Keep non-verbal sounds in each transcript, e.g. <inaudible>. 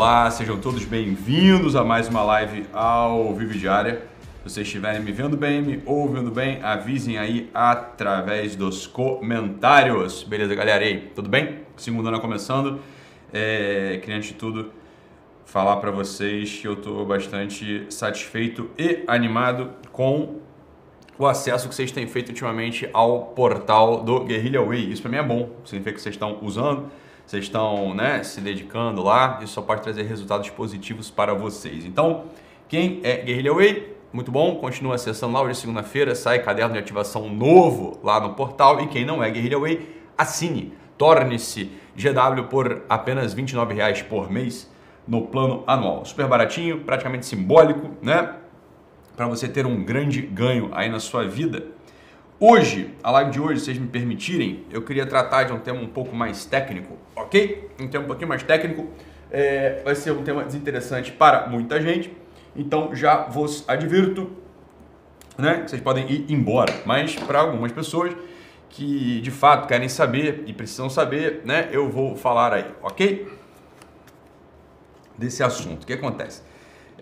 Olá, sejam todos bem-vindos a mais uma live ao Vivo Diária. Se vocês estiverem me vendo bem, me ouvindo bem, avisem aí através dos comentários. Beleza, galera? E aí, tudo bem? Segundo ano começando. É, queria, antes de tudo, falar para vocês que eu estou bastante satisfeito e animado com o acesso que vocês têm feito ultimamente ao portal do Guerrilla Way. Isso para mim é bom, significa que vocês estão usando vocês estão né, se dedicando lá, isso só pode trazer resultados positivos para vocês. Então, quem é Guerrilla Way, muito bom, continua acessando lá, hoje segunda-feira, sai caderno de ativação novo lá no portal, e quem não é Guerrilla Way, assine, torne-se GW por apenas R$ 29,00 por mês no plano anual. Super baratinho, praticamente simbólico, né? Para você ter um grande ganho aí na sua vida. Hoje, a live de hoje, se vocês me permitirem, eu queria tratar de um tema um pouco mais técnico, ok? Um tema um pouquinho mais técnico. É, vai ser um tema desinteressante para muita gente, então já vos advirto né, que vocês podem ir embora. Mas para algumas pessoas que de fato querem saber e precisam saber, né, eu vou falar aí, ok? Desse assunto. O que acontece?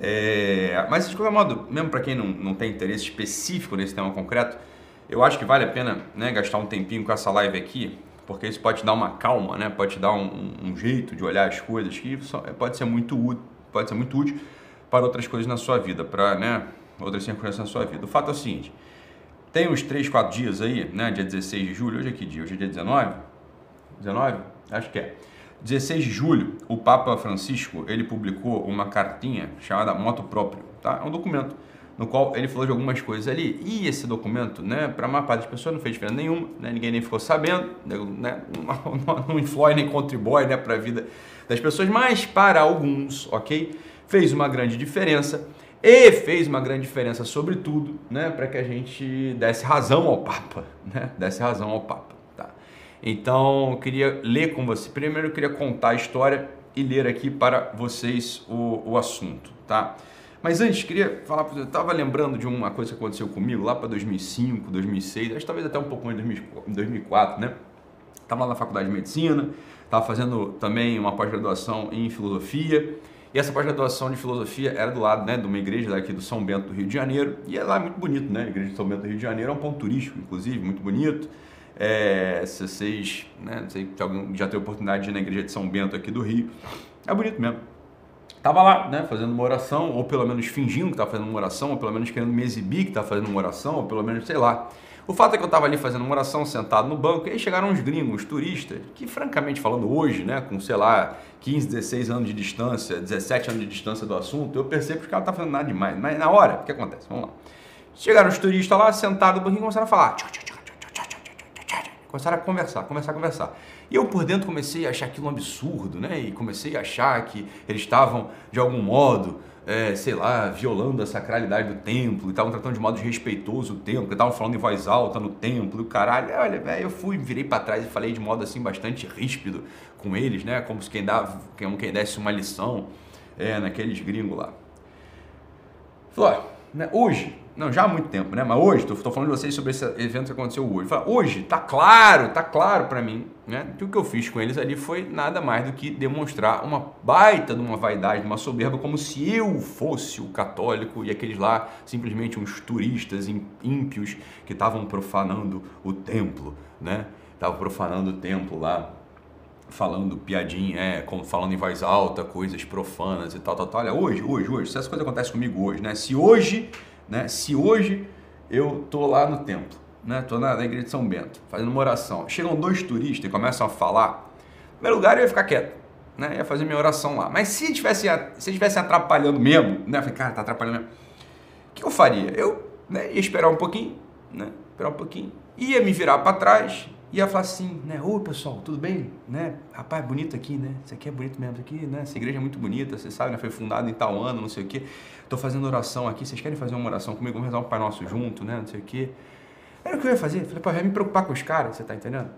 É, mas de qualquer modo, mesmo para quem não, não tem interesse específico nesse tema concreto, eu acho que vale a pena né, gastar um tempinho com essa live aqui, porque isso pode te dar uma calma, né? pode te dar um, um jeito de olhar as coisas que pode ser muito útil, pode ser muito útil para outras coisas na sua vida, para né, outras circunstâncias na sua vida. O fato é o seguinte, tem uns 3, 4 dias aí, né, dia 16 de julho, hoje é que dia? Hoje é dia 19? 19? Acho que é. 16 de julho, o Papa Francisco, ele publicou uma cartinha chamada Moto Próprio, tá? É um documento no qual ele falou de algumas coisas ali. E esse documento, né, para a maior parte das pessoas não fez diferença nenhuma, né, ninguém nem ficou sabendo, né, não, <laughs> não influi nem contribui né, para a vida das pessoas, mas para alguns, ok? Fez uma grande diferença e fez uma grande diferença, sobretudo, né, para que a gente desse razão ao Papa, né, desse razão ao Papa. Tá? Então, eu queria ler com você. Primeiro, eu queria contar a história e ler aqui para vocês o, o assunto, tá? Mas antes, queria falar para você, eu estava lembrando de uma coisa que aconteceu comigo lá para 2005, 2006, acho que talvez até um pouco mais em 2004, né? Estava lá na faculdade de medicina, estava fazendo também uma pós-graduação em filosofia, e essa pós-graduação de filosofia era do lado né, de uma igreja daqui do São Bento do Rio de Janeiro, e é lá muito bonito, né? A igreja de São Bento do Rio de Janeiro é um ponto turístico, inclusive, muito bonito. É, se vocês, né, não sei se alguém já teve oportunidade de ir na igreja de São Bento aqui do Rio, é bonito mesmo. Tava lá, né, fazendo uma oração, ou pelo menos fingindo que estava fazendo uma oração, ou pelo menos querendo me exibir que estava fazendo uma oração, ou pelo menos, sei lá. O fato é que eu estava ali fazendo uma oração, sentado no banco, e aí chegaram uns gringos, turistas, que francamente falando hoje, né, com sei lá, 15, 16 anos de distância, 17 anos de distância do assunto, eu percebo que os caras fazendo nada demais. Mas na hora, o que acontece? Vamos lá. Chegaram os turistas lá, sentados no banquinho, começaram a falar. Começaram a conversar, conversar, conversar. E eu por dentro comecei a achar aquilo um absurdo, né? E comecei a achar que eles estavam, de algum modo, é, sei lá, violando a sacralidade do templo, e estavam tratando de modo desrespeitoso o templo, estavam falando em voz alta no templo, e o caralho. Olha, velho, eu fui, virei para trás e falei de modo assim bastante ríspido com eles, né? Como se quem, dava, como quem desse uma lição é, naqueles gringos lá. Falou, né, hoje, não, já há muito tempo, né? Mas hoje, estou falando de vocês sobre esse evento que aconteceu hoje. Fala, hoje, tá claro, tá claro para mim, né? Que o que eu fiz com eles ali foi nada mais do que demonstrar uma baita de uma vaidade, uma soberba, como se eu fosse o católico e aqueles lá simplesmente uns turistas ímpios que estavam profanando o templo, né? Estavam profanando o templo lá, falando piadinha, é, falando em voz alta, coisas profanas e tal, tal, tal. Olha, hoje, hoje, hoje, se essa coisa acontece comigo hoje, né? Se hoje né? Se hoje eu tô lá no templo, né? Tô na, na igreja de São Bento, fazendo uma oração. Chegam dois turistas e começam a falar. No primeiro lugar eu ia ficar quieto, né? Ia fazer minha oração lá. Mas se tivesse se tivesse atrapalhando mesmo, né? Eu falei, cara, tá atrapalhando mesmo. O que eu faria? Eu né, ia esperar um pouquinho, né? Esperar um pouquinho. Ia me virar para trás, ia falar assim, né? Oi, pessoal, tudo bem? Né? Rapaz, bonito aqui, né? Isso aqui é bonito mesmo, aqui, né? Essa igreja é muito bonita, você sabe, né? Foi fundada em tal ano, não sei o quê. Tô fazendo oração aqui, vocês querem fazer uma oração comigo? Vamos rezar um Pai Nosso junto, né? Não sei o quê. Era o que eu ia fazer. Falei, pô, eu ia me preocupar com os caras, você tá entendendo?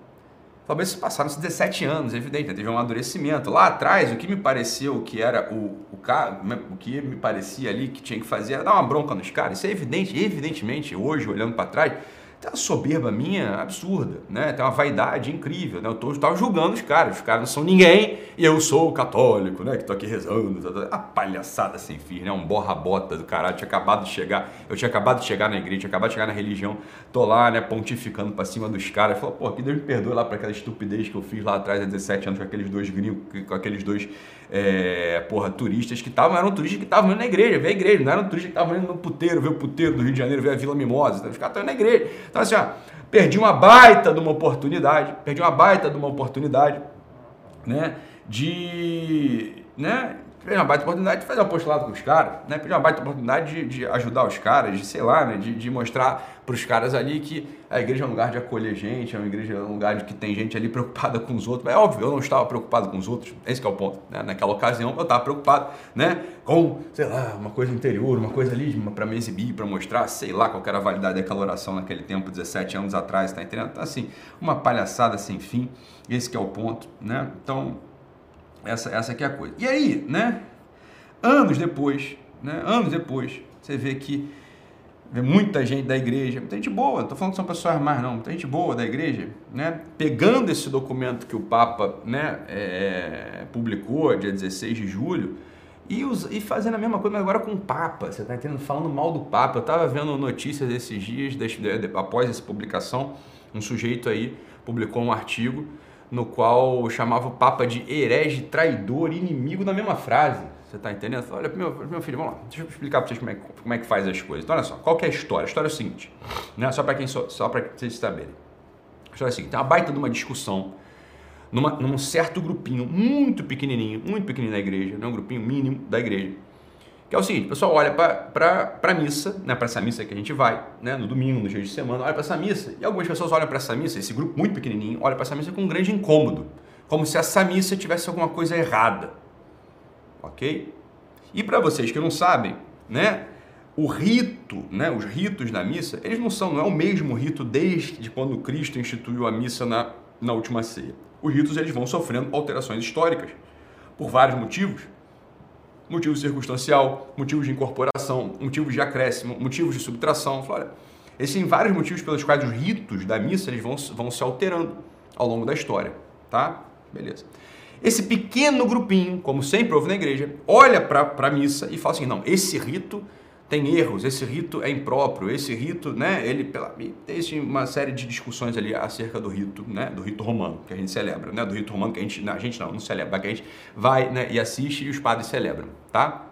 Talvez passaram 17 anos, evidente, né? teve um amadurecimento. Lá atrás, o que me pareceu que era o, o, cara, o que me parecia ali que tinha que fazer era dar uma bronca nos caras. Isso é evidente, evidentemente, hoje, olhando para trás, tem uma soberba minha absurda, né? Tem uma vaidade incrível, né? Eu tô, tava julgando os caras, os caras não são ninguém e eu sou católico, né? Que tô aqui rezando, tá, tá. a palhaçada sem fim, né? Um borra-bota do caralho, tinha acabado de chegar, eu tinha acabado de chegar na igreja, tinha acabado de chegar na religião, tô lá, né, pontificando pra cima dos caras, falou, pô, que Deus me perdoe lá pra aquela estupidez que eu fiz lá atrás há 17 anos com aqueles dois gringos, com aqueles dois, é, porra, turistas que estavam, eram turistas que estavam indo na igreja, ver a igreja, não eram turistas que estavam indo no puteiro, ver o puteiro do Rio de Janeiro, ver a Vila Mimosa, então, os caras estavam na igreja. Então, assim, ó, perdi uma baita de uma oportunidade, perdi uma baita de uma oportunidade, né, de, né, perdi uma baita oportunidade de fazer um apostolado com os caras, né, perdi uma baita oportunidade de, de ajudar os caras, de, sei lá, né, de, de mostrar para os caras ali que a igreja é um lugar de acolher gente, é uma igreja, é um lugar de que tem gente ali preocupada com os outros, é óbvio, eu não estava preocupado com os outros, esse é o ponto, né, naquela ocasião eu estava preocupado, né, com, sei lá, uma coisa interior, uma coisa ali para me exibir, para mostrar, sei lá, qual era a validade daquela oração naquele tempo, 17 anos atrás, tá entendendo? Então, assim, uma palhaçada sem fim, esse é o ponto, né? Então, essa, essa aqui é a coisa. E aí, né, anos depois, né, anos depois, você vê que vê muita gente da igreja, muita gente boa, não estou falando que são pessoas mais não, muita gente boa da igreja, né, pegando esse documento que o Papa, né, é, publicou dia 16 de julho, e, os, e fazendo a mesma coisa, mas agora com o Papa, você está entendendo? Falando mal do Papa. Eu estava vendo notícias esses dias, de, de, após essa publicação, um sujeito aí publicou um artigo no qual chamava o Papa de herege, traidor, inimigo na mesma frase. Você está entendendo? Olha, meu, meu filho, vamos lá, deixa eu explicar para vocês como é, como é que faz as coisas. Então, olha só, qual que é a história? A história é o seguinte, né? só para quem só, só para vocês saberem. A história é a seguinte, tem uma baita de uma discussão numa, num certo grupinho muito pequenininho, muito pequenininho da igreja, né? um grupinho mínimo da igreja. Que é o seguinte, o pessoal olha para a missa, né, para essa missa que a gente vai, né, no domingo, no dia de semana, olha para essa missa, e algumas pessoas olham para essa missa, esse grupo muito pequenininho, olha para essa missa com um grande incômodo, como se essa missa tivesse alguma coisa errada. Ok? E para vocês que não sabem, né, o rito, né, os ritos da missa, eles não são, não é o mesmo rito desde quando Cristo instituiu a missa na, na última ceia os ritos eles vão sofrendo alterações históricas por vários motivos. Motivo circunstancial, motivos de incorporação, motivos de acréscimo, motivos de subtração. Olha, existem vários motivos pelos quais os ritos da missa eles vão, vão se alterando ao longo da história, tá? Beleza. Esse pequeno grupinho, como sempre houve na igreja, olha para a missa e fala assim: não, esse rito tem erros, esse rito é impróprio, esse rito, né, ele pela existe uma série de discussões ali acerca do rito, né, do rito romano que a gente celebra, né, do rito romano que a gente, não, a gente não, não celebra, que a gente vai, né, e assiste e os padres celebram, tá?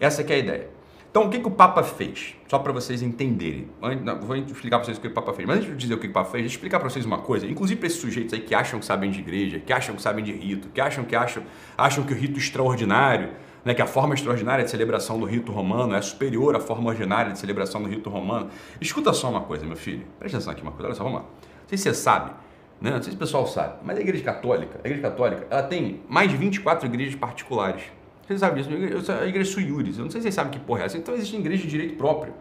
Essa é a ideia. Então, o que, que o Papa fez? Só para vocês entenderem. Não, vou explicar para vocês o que o Papa fez. Mas antes de dizer o que o Papa fez, deixa eu explicar para vocês uma coisa. Inclusive para esses sujeitos aí que acham que sabem de igreja, que acham que sabem de rito, que acham que acham, acham que o rito extraordinário né, que a forma extraordinária de celebração do rito romano é superior à forma ordinária de celebração do rito romano. Escuta só uma coisa, meu filho. Presta atenção aqui uma coisa. Olha só, vamos lá. Não sei se você sabe, né? não sei se o pessoal sabe, mas a Igreja Católica, a Igreja Católica, ela tem mais de 24 igrejas particulares. Você sabe disso? A Igreja Suiures. Eu não sei se vocês sabem que porra é essa. Então existe igreja de direito próprio,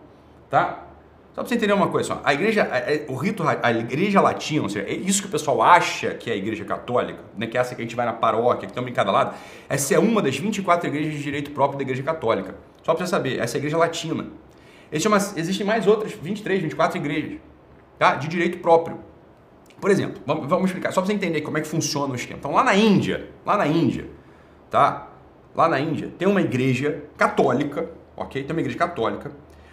tá? Só para você entender uma coisa, só. a igreja, o rito, a igreja latina, ou seja, é isso que o pessoal acha que é a igreja católica, né, que é essa que a gente vai na paróquia, que tem em cada lado, essa é uma das 24 igrejas de direito próprio da igreja católica. Só para você saber, essa é a igreja latina. Existem mais outras 23, 24 igrejas, tá? De direito próprio. Por exemplo, vamos, vamos explicar, só para você entender como é que funciona o esquema. Então, lá na Índia, lá na Índia, tá? Lá na Índia, tem uma igreja católica, ok? Tem uma igreja católica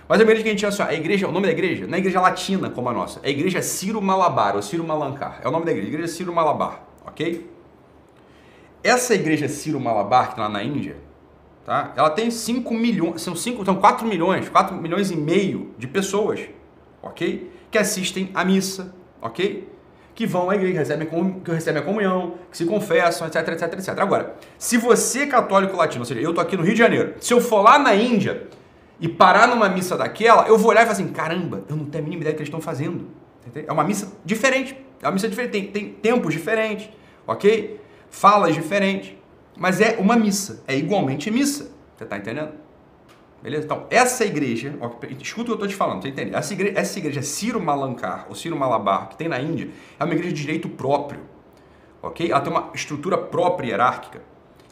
mas a igreja que a gente tinha assim, a igreja, o nome da igreja não é igreja latina como a nossa, é a igreja Ciro Malabar, ou Ciro Malancar. É o nome da igreja, igreja Ciro Malabar, ok? Essa igreja Ciro Malabar, que está lá na Índia, tá? ela tem 5 milhões, são 5, são 4 milhões, 4 milhões e meio de pessoas, ok? Que assistem à missa, ok? Que vão à igreja, recebem, que recebem a comunhão, que se confessam, etc, etc, etc. Agora, se você é católico latino, ou seja, eu estou aqui no Rio de Janeiro, se eu for lá na Índia, e parar numa missa daquela, eu vou olhar e falar assim: caramba, eu não tenho a mínima ideia do que eles estão fazendo. É uma missa diferente. É uma missa diferente. Tem, tem tempos diferentes, ok? Falas diferentes. Mas é uma missa. É igualmente missa. Você está entendendo? Beleza? Então, essa igreja, ó, escuta o que eu estou te falando, você entende? Essa igreja, essa igreja Ciro Malankar, ou Ciro Malabar, que tem na Índia, é uma igreja de direito próprio. Ok? Ela tem uma estrutura própria hierárquica.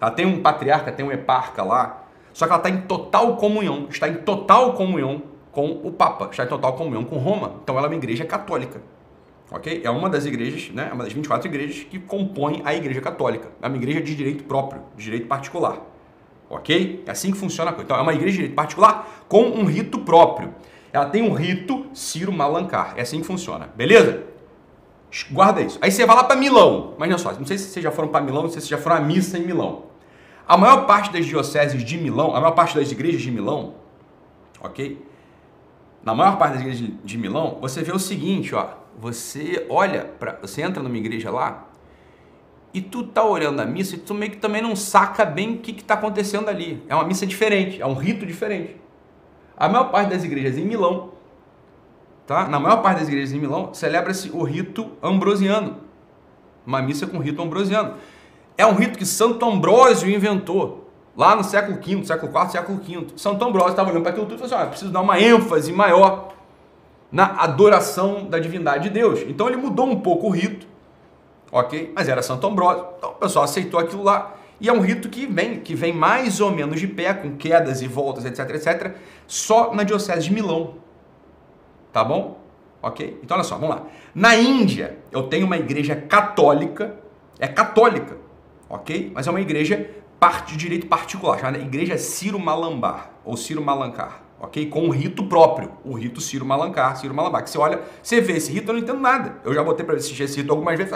Ela tem um patriarca, tem um eparca lá, só que ela está em total comunhão, está em total comunhão com o Papa, está em total comunhão com Roma. Então ela é uma igreja católica. Ok? É uma das igrejas, né? É uma das 24 igrejas que compõem a igreja católica. É uma igreja de direito próprio, de direito particular. Ok? É assim que funciona a coisa. Então é uma igreja de direito particular com um rito próprio. Ela tem um rito Ciro Malancar. É assim que funciona. Beleza? Guarda isso. Aí você vai lá para Milão. Imagina só, não sei se vocês já foram para Milão, não sei se vocês já foram à missa em Milão. A maior parte das dioceses de Milão, a maior parte das igrejas de Milão, ok? Na maior parte das igrejas de Milão, você vê o seguinte, ó. Você olha, para, você entra numa igreja lá e tu tá olhando a missa e tu meio que também não saca bem o que está acontecendo ali. É uma missa diferente, é um rito diferente. A maior parte das igrejas em Milão, tá? Na maior parte das igrejas em Milão, celebra-se o rito ambrosiano. Uma missa com rito ambrosiano. É um rito que Santo Ambrósio inventou. Lá no século V, século IV, século V. Santo Ambrósio estava olhando para aquilo tudo e falou assim: ah, preciso dar uma ênfase maior na adoração da divindade de Deus. Então ele mudou um pouco o rito, ok? Mas era Santo Ambrósio. Então o pessoal aceitou aquilo lá. E é um rito que vem, que vem mais ou menos de pé, com quedas e voltas, etc, etc, só na Diocese de Milão. Tá bom? Ok? Então olha só, vamos lá. Na Índia, eu tenho uma igreja católica, é católica, ok? Mas é uma igreja parte de direito particular, chamada Igreja Ciro Malambar, ou Ciro Malancar, ok? Com um rito próprio, o rito Ciro Malancar, Ciro Malambar, que você olha, você vê esse rito, eu não entendo nada. Eu já botei para assistir esse rito algumas vezes,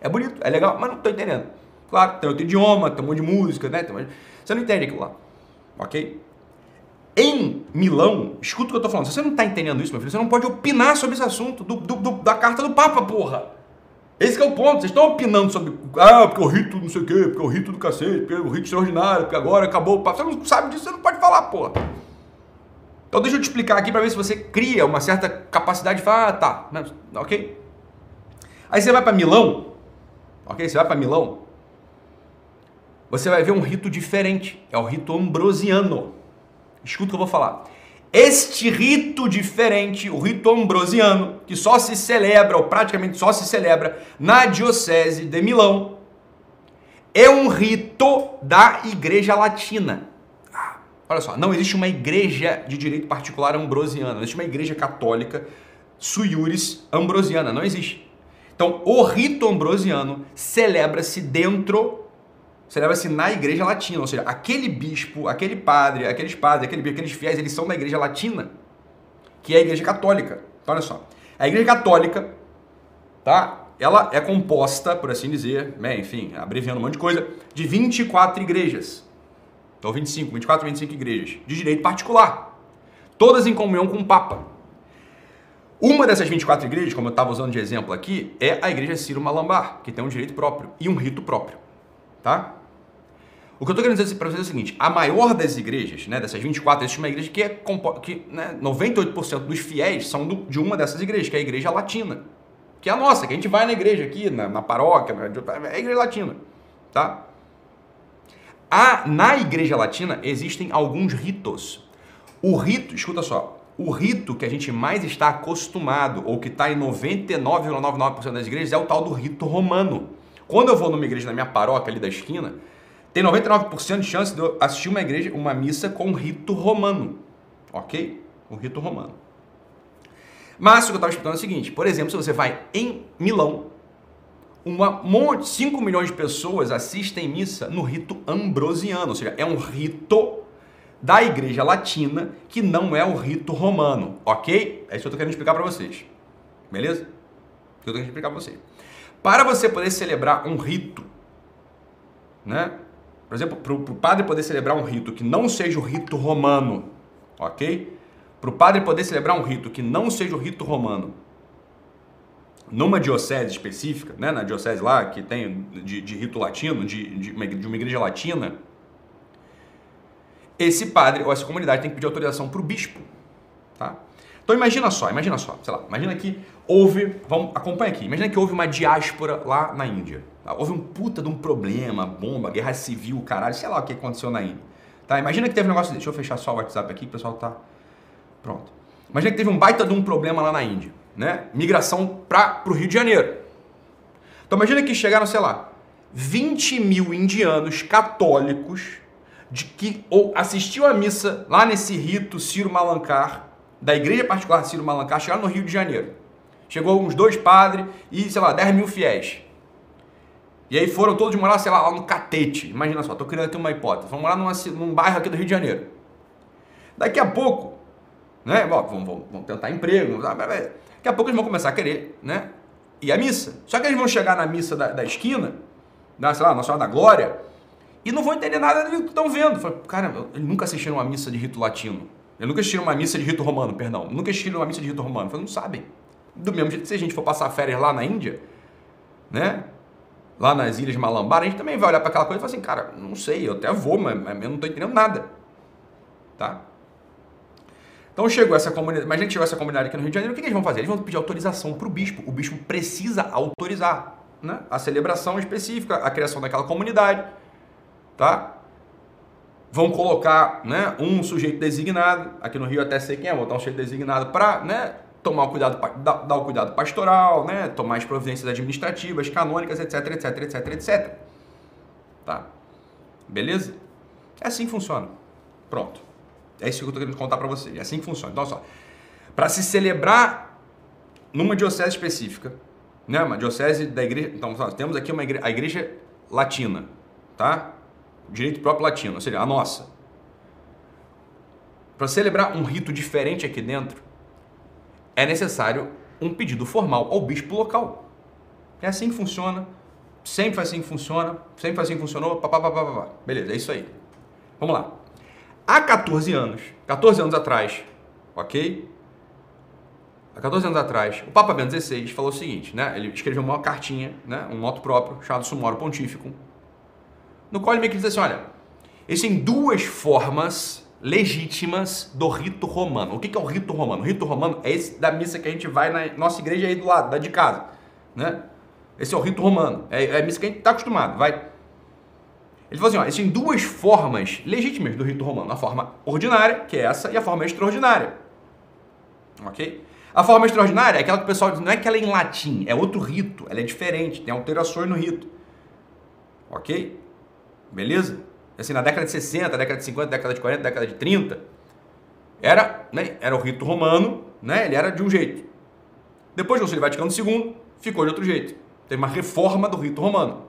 é bonito, é legal, mas não estou entendendo. Claro, tem outro idioma, tem um monte de música, né? Você não entende aquilo lá, ok? Em Milão, escuta o que eu estou falando, se você não está entendendo isso, meu filho, você não pode opinar sobre esse assunto do, do, do, da carta do Papa, porra! Esse é o ponto. Vocês estão opinando sobre. Ah, porque o rito não sei o quê, porque o rito do cacete, porque o rito extraordinário, porque agora acabou o papo. Você não sabe disso, você não pode falar, porra. Então deixa eu te explicar aqui para ver se você cria uma certa capacidade de falar, ah, tá, ok? Aí você vai para Milão, ok? Você vai para Milão, você vai ver um rito diferente. É o rito ambrosiano. Escuta o que eu vou falar. Este rito diferente, o rito ambrosiano, que só se celebra, ou praticamente só se celebra, na Diocese de Milão, é um rito da Igreja Latina. Olha só, não existe uma igreja de direito particular ambrosiana, não existe uma igreja católica suiuris ambrosiana, não existe. Então, o rito ambrosiano celebra-se dentro celebra-se na igreja latina, ou seja, aquele bispo, aquele padre, aqueles padres, aquele, aqueles fiéis, eles são da igreja latina, que é a igreja católica. Então, olha só, a igreja católica, tá? Ela é composta, por assim dizer, né, enfim, abreviando um monte de coisa, de 24 igrejas. Então, 25, 24, 25 igrejas, de direito particular. Todas em comunhão com o Papa. Uma dessas 24 igrejas, como eu estava usando de exemplo aqui, é a igreja Ciro Malambar, que tem um direito próprio e um rito próprio. Tá? O que eu estou querendo dizer para vocês é o seguinte: a maior das igrejas, né, dessas 24, existe uma igreja que é que né, 98% dos fiéis são do, de uma dessas igrejas, que é a igreja latina, que é a nossa, que a gente vai na igreja aqui, na, na paróquia, na, é a igreja latina, tá? A, na igreja latina existem alguns ritos. O rito, escuta só, o rito que a gente mais está acostumado, ou que está em 99,99% das igrejas, é o tal do rito romano. Quando eu vou numa igreja na minha paróquia ali da esquina, tem 99% de chance de eu assistir uma igreja, uma missa com rito romano. Ok? O rito romano. Mas o que eu estava explicando é o seguinte: por exemplo, se você vai em Milão, uma monte, 5 milhões de pessoas assistem missa no rito ambrosiano, ou seja, é um rito da igreja latina que não é o rito romano, ok? É isso que eu estou querendo explicar para vocês. Beleza? É isso que eu estou querendo explicar para vocês. Para você poder celebrar um rito, né? Por exemplo, para o padre poder celebrar um rito que não seja o rito romano, ok? Para o padre poder celebrar um rito que não seja o rito romano, numa diocese específica, né, na diocese lá que tem de, de rito latino, de, de, de uma igreja latina, esse padre ou essa comunidade tem que pedir autorização para o bispo, tá? Então imagina só, imagina só, sei lá, imagina que houve, vamos, acompanha aqui, imagina que houve uma diáspora lá na Índia. Tá? Houve um puta de um problema, bomba, guerra civil, caralho, sei lá o que aconteceu na Índia. Tá? Imagina que teve um negócio, deixa eu fechar só o WhatsApp aqui, o pessoal tá pronto. Imagina que teve um baita de um problema lá na Índia, né? Migração para o Rio de Janeiro. Então imagina que chegaram, sei lá, 20 mil indianos católicos de que ou assistiu a missa lá nesse rito Ciro Malancar da igreja particular de Ciro Malancá chegaram no Rio de Janeiro. Chegou uns dois padres e, sei lá, 10 mil fiéis. E aí foram todos morar, sei lá, lá no Catete. Imagina só, tô criando aqui uma hipótese. Vamos morar numa, num bairro aqui do Rio de Janeiro. Daqui a pouco, né? Bom, vamos, vamos, tentar emprego. Daqui a pouco eles vão começar a querer, né? E a missa. Só que eles vão chegar na missa da, da esquina, da, sei lá, Nossa Senhora da Glória, e não vão entender nada do que estão vendo. Cara, eles nunca assistiram uma missa de rito latino. Eles nunca assistiram uma missa de rito romano, perdão. Nunca assistiram uma missa de rito romano. Fala, não sabem. Do mesmo jeito que se a gente for passar férias lá na Índia, né? Lá nas Ilhas Malambar, a gente também vai olhar para aquela coisa e falar assim, cara, não sei, eu até vou, mas, mas eu não estou entendendo nada. Tá? Então chegou essa comunidade, imagina que chegou essa comunidade aqui no Rio de Janeiro, o que, que eles vão fazer? Eles vão pedir autorização para o bispo. O bispo precisa autorizar né? a celebração específica, a criação daquela comunidade. Tá? Vão colocar né, um sujeito designado, aqui no Rio até sei quem é, botar um sujeito designado para né, tomar o cuidado, dar, o cuidado pastoral, né, tomar as providências administrativas, canônicas, etc, etc, etc, etc. Tá? Beleza? É assim que funciona. Pronto. É isso que eu estou querendo contar para vocês. É assim que funciona. Então, só. Para se celebrar numa diocese específica, né, uma diocese da igreja. Então, nós temos aqui uma igreja, a igreja latina, tá? Direito próprio latino, ou seja, a nossa. Para celebrar um rito diferente aqui dentro, é necessário um pedido formal ao bispo local. É assim que funciona, sempre foi assim que funciona, sempre foi assim que funcionou, papapá. Beleza, é isso aí. Vamos lá. Há 14 anos, 14 anos atrás, ok? Há 14 anos atrás, o Papa Bento XVI falou o seguinte, né? Ele escreveu uma cartinha, né? um moto próprio, chamado Sumoro Pontífico, no qual ele meio que diz assim, olha, existem duas formas legítimas do rito romano. O que é o rito romano? O rito romano é esse da missa que a gente vai na nossa igreja aí do lado, da de casa, né? Esse é o rito romano, é, é a missa que a gente está acostumado, vai. Ele falou assim, ó, existem duas formas legítimas do rito romano. A forma ordinária, que é essa, e a forma extraordinária. Ok? A forma extraordinária é aquela que o pessoal diz, não é que ela é em latim, é outro rito, ela é diferente, tem alterações no rito. Ok? Beleza? assim, na década de 60, década de 50, década de 40, década de 30, era, né, era o rito romano, né, ele era de um jeito. Depois do Concílio Vaticano II, ficou de outro jeito. Teve uma reforma do rito romano.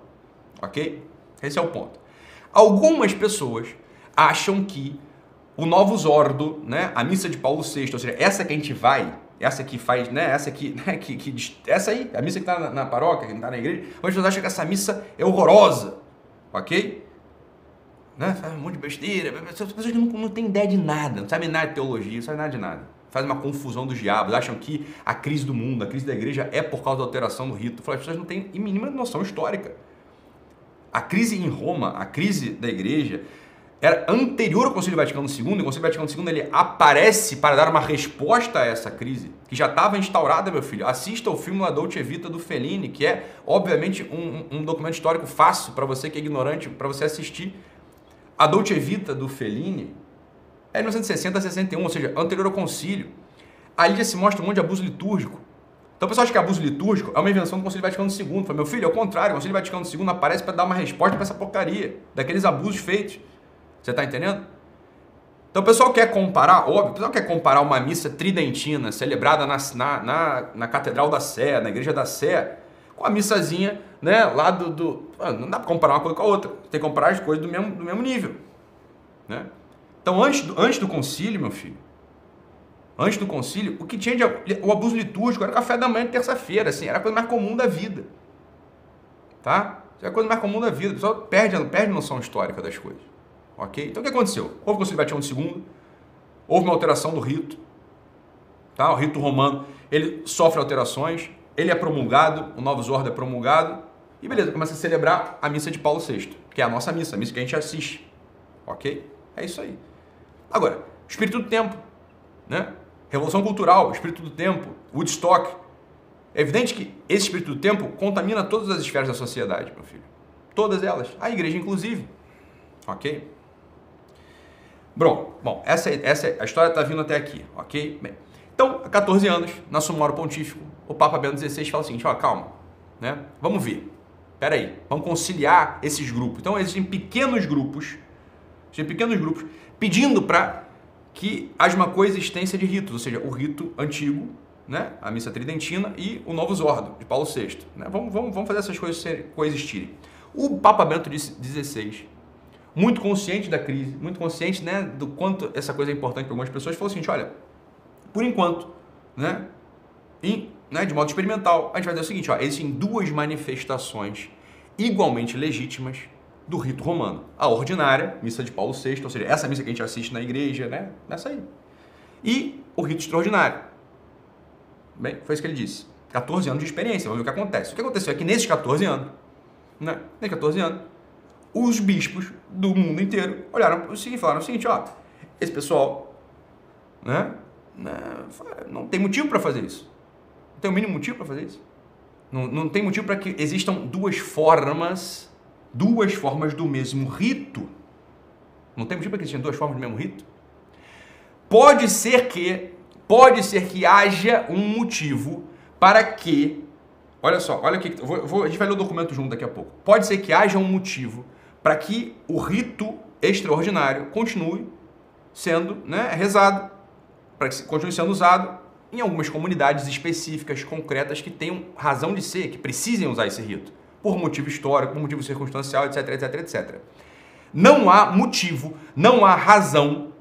Ok? Esse é o ponto. Algumas pessoas acham que o Novus Ordo, né, a missa de Paulo VI, ou seja, essa que a gente vai, essa que faz, né, essa aqui, <laughs> né, que, que, essa aí, a missa que está na, na paróquia, que está na igreja, algumas pessoas acham que essa missa é horrorosa, ok? Né? Um monte de besteira. As pessoas não, não têm ideia de nada, não sabem nada de teologia, não sabem nada de nada. Faz uma confusão dos diabos, acham que a crise do mundo, a crise da igreja é por causa da alteração do rito. As pessoas não têm mínima noção histórica. A crise em Roma, a crise da igreja, era anterior ao Concílio Vaticano II, e o Concílio Vaticano II ele aparece para dar uma resposta a essa crise, que já estava instaurada, meu filho. Assista o filme La Dolce Vita do Fellini, que é, obviamente, um, um documento histórico fácil para você que é ignorante, para você assistir. A Dolce Vita do Fellini é 1960 a 61, ou seja, anterior ao concílio. Ali já se mostra um monte de abuso litúrgico. Então o pessoal acha que abuso litúrgico é uma invenção do Concílio Vaticano II. Fala, meu filho, é o contrário, o Concílio Vaticano II aparece para dar uma resposta para essa porcaria, daqueles abusos feitos. Você está entendendo? Então o pessoal quer comparar, óbvio, o pessoal quer comparar uma missa tridentina celebrada na, na, na, na Catedral da Sé, na Igreja da Sé, com a missazinha né, lá do, do. Não dá para comparar uma coisa com a outra. Tem que comparar as coisas do mesmo, do mesmo nível. Né? Então, antes do, antes do concílio, meu filho, antes do concílio, o que tinha de o abuso litúrgico era café da manhã de terça-feira, assim, era a coisa mais comum da vida. Tá? Isso é a coisa mais comum da vida. O pessoal perde, perde a noção histórica das coisas. Ok? Então o que aconteceu? Houve o concílio Vaticano II, houve uma alteração do rito. Tá? O rito romano ele sofre alterações, ele é promulgado, o Novos Ordem é promulgado, e beleza, começa a celebrar a missa de Paulo VI, que é a nossa missa, a missa que a gente assiste. Ok? É isso aí. Agora, espírito do tempo, né? Revolução cultural, espírito do tempo, Woodstock. É evidente que esse espírito do tempo contamina todas as esferas da sociedade, meu filho. Todas elas. A igreja, inclusive. Ok? Bom, bom essa, essa, a história está vindo até aqui, ok? Bem, então, há 14 anos, na Sumório Pontífico, o Papa Bento XVI fala o seguinte, ó, calma, né? Vamos ver. Peraí, vamos conciliar esses grupos. Então existem pequenos grupos, existem pequenos grupos pedindo para que haja uma coexistência de ritos, ou seja, o rito antigo, né, a missa tridentina e o novo Zordo, de Paulo VI. Né? Vamos, vamos, vamos fazer essas coisas coexistirem. O Papa Bento XVI, muito consciente da crise, muito consciente né, do quanto essa coisa é importante para algumas pessoas, falou assim: olha, por enquanto, né, em, né, de modo experimental, a gente vai dizer o seguinte: ó, existem duas manifestações igualmente legítimas do rito romano. A ordinária, missa de Paulo VI, ou seja, essa missa que a gente assiste na igreja, né? Nessa aí. E o rito extraordinário. Bem, foi isso que ele disse. 14 anos de experiência, vamos ver o que acontece. O que aconteceu é que nesses 14 anos, né? Nesses 14 anos, os bispos do mundo inteiro olharam o seguinte, falaram o seguinte, ó, esse pessoal, né? né não tem motivo para fazer isso. Tem o mínimo motivo para fazer isso. Não, não tem motivo para que existam duas formas duas formas do mesmo rito. Não tem motivo para que existam duas formas do mesmo rito? Pode ser que, pode ser que haja um motivo para que, olha só, olha aqui, vou, vou, a gente vai ler o documento junto daqui a pouco. Pode ser que haja um motivo para que o rito extraordinário continue sendo né, rezado, para que continue sendo usado em algumas comunidades específicas, concretas, que tenham razão de ser, que precisem usar esse rito por motivo histórico, por motivo circunstancial, etc, etc, etc. Não há motivo, não há razão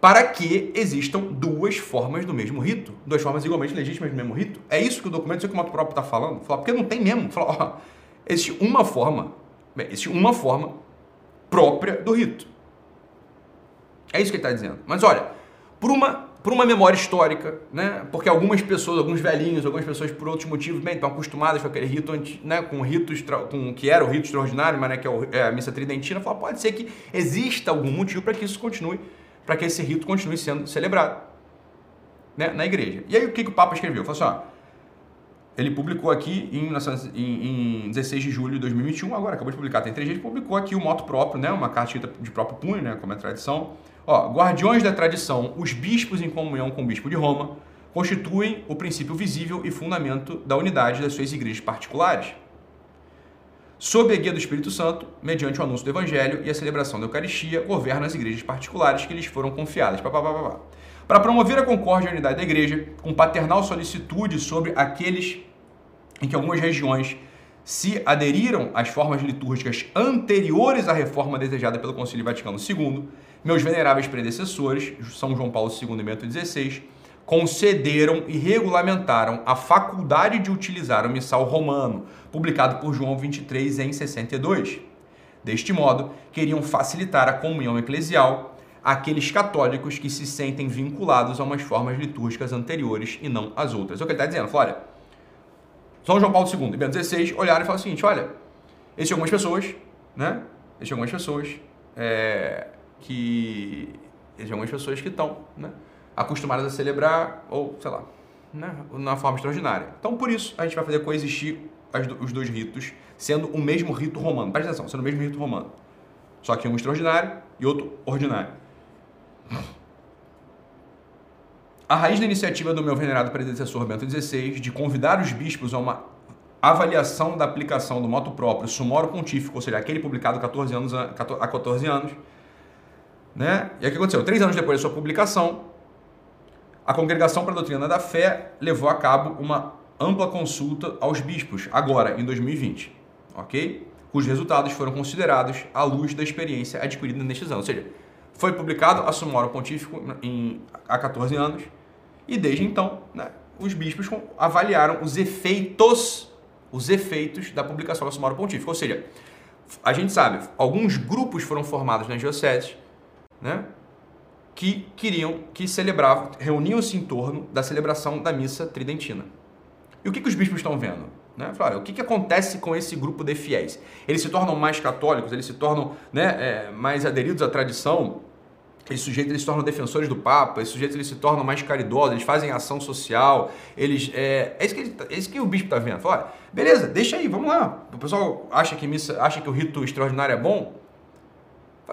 para que existam duas formas do mesmo rito, duas formas igualmente legítimas do mesmo rito. É isso que o documento, isso que o Mato próprio está falando. Fala, porque não tem mesmo. Fala, ó, existe uma forma, bem, existe uma forma própria do rito. É isso que ele está dizendo. Mas olha, por uma por uma memória histórica, né? Porque algumas pessoas, alguns velhinhos, algumas pessoas por outros motivos, bem, estão acostumadas com aquele rito, né? Com ritos, com que era o rito extraordinário, mas né, que é, é a missa tridentina, fala, pode ser que exista algum motivo para que isso continue, para que esse rito continue sendo celebrado, né? Na igreja. E aí o que, que o Papa escreveu? Falou assim, ó, ele publicou aqui em, em, em 16 de julho de 2021, agora acabou de publicar, tem três dias, publicou aqui o moto próprio, né? Uma carta de próprio punho, né? Como é tradição Ó, guardiões da tradição, os bispos em comunhão com o bispo de Roma, constituem o princípio visível e fundamento da unidade das suas igrejas particulares. Sob a guia do Espírito Santo, mediante o anúncio do Evangelho e a celebração da Eucaristia, governam as igrejas particulares que lhes foram confiadas. Para promover a concórdia e a unidade da igreja, com paternal solicitude sobre aqueles em que algumas regiões se aderiram às formas litúrgicas anteriores à reforma desejada pelo Concílio Vaticano II, meus veneráveis predecessores, São João Paulo II e Bento XVI, concederam e regulamentaram a faculdade de utilizar o missal romano, publicado por João 23 em 62. Deste modo, queriam facilitar a comunhão eclesial àqueles católicos que se sentem vinculados a umas formas litúrgicas anteriores e não às outras. É o que ele está dizendo. Fala, olha, São João Paulo II Bento XVI olharam e falaram o seguinte, olha, existem algumas pessoas, né? Existem algumas pessoas é, que existem algumas pessoas que estão né, acostumadas a celebrar, ou sei lá, né, na forma extraordinária. Então, por isso, a gente vai fazer coexistir os dois ritos, sendo o mesmo rito romano. Presta atenção, sendo o mesmo rito romano. Só que um extraordinário e outro ordinário. A raiz da iniciativa do meu venerado predecessor Bento XVI de convidar os bispos a uma avaliação da aplicação do moto próprio sumoro pontífico, ou seja, aquele publicado 14 anos, há 14 anos, né? E o que aconteceu? Três anos depois da sua publicação, a Congregação para a Doutrina da Fé levou a cabo uma ampla consulta aos bispos, agora em 2020, ok? Cujos resultados foram considerados à luz da experiência adquirida nestes anos. Ou seja, foi publicado a Sumório Pontífico em, há 14 anos e desde então né, os bispos avaliaram os efeitos os efeitos da publicação da Sumório Pontífico. Ou seja, a gente sabe, alguns grupos foram formados nas dioceses né, que queriam, que celebravam, reuniam-se em torno da celebração da missa tridentina. E o que, que os bispos estão vendo? Né? Falaram, o que, que acontece com esse grupo de fiéis? Eles se tornam mais católicos, eles se tornam né, é, mais aderidos à tradição, esses sujeitos eles se tornam defensores do Papa, esses sujeitos eles se tornam mais caridosos, eles fazem ação social, eles é, é isso que ele, é isso que o bispo está vendo. Fala, beleza, deixa aí, vamos lá. O pessoal acha que missa, acha que o rito extraordinário é bom,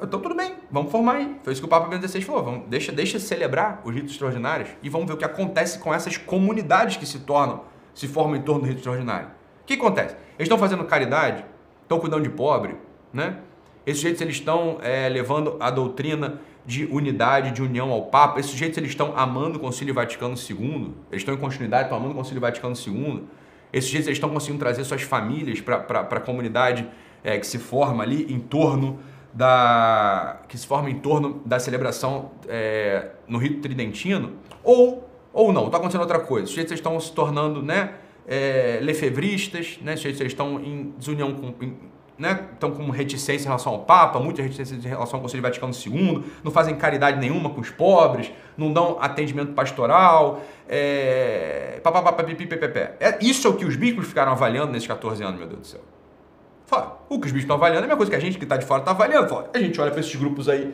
então tudo bem, vamos formar aí. Foi isso que o Papa Bento XVI falou. Vamos, deixa, deixa celebrar os ritos extraordinários e vamos ver o que acontece com essas comunidades que se tornam, se formam em torno do rito extraordinário. O que acontece? Eles estão fazendo caridade, estão cuidando de pobre, né? Esses sujeitos eles estão é, levando a doutrina de unidade, de união ao Papa. Esses sujeitos eles estão amando o Concílio Vaticano II. Eles estão em continuidade, estão amando o Concílio Vaticano II. Esses sujeitos eles estão conseguindo trazer suas famílias para a comunidade é, que se forma ali em torno da que se forma em torno da celebração é, no rito tridentino ou ou não está acontecendo outra coisa os sujeitos estão se tornando né é, lefebristas né os estão em desunião com em, né, estão com reticência em relação ao Papa, muita reticência em relação ao Conselho Vaticano II, não fazem caridade nenhuma com os pobres, não dão atendimento pastoral, é, é, isso é o que os bispos ficaram avaliando nesses 14 anos, meu Deus do céu. Fala, o que os bispos estão avaliando é a mesma coisa que a gente que está de fora está avaliando. Fala, a gente olha para esses grupos aí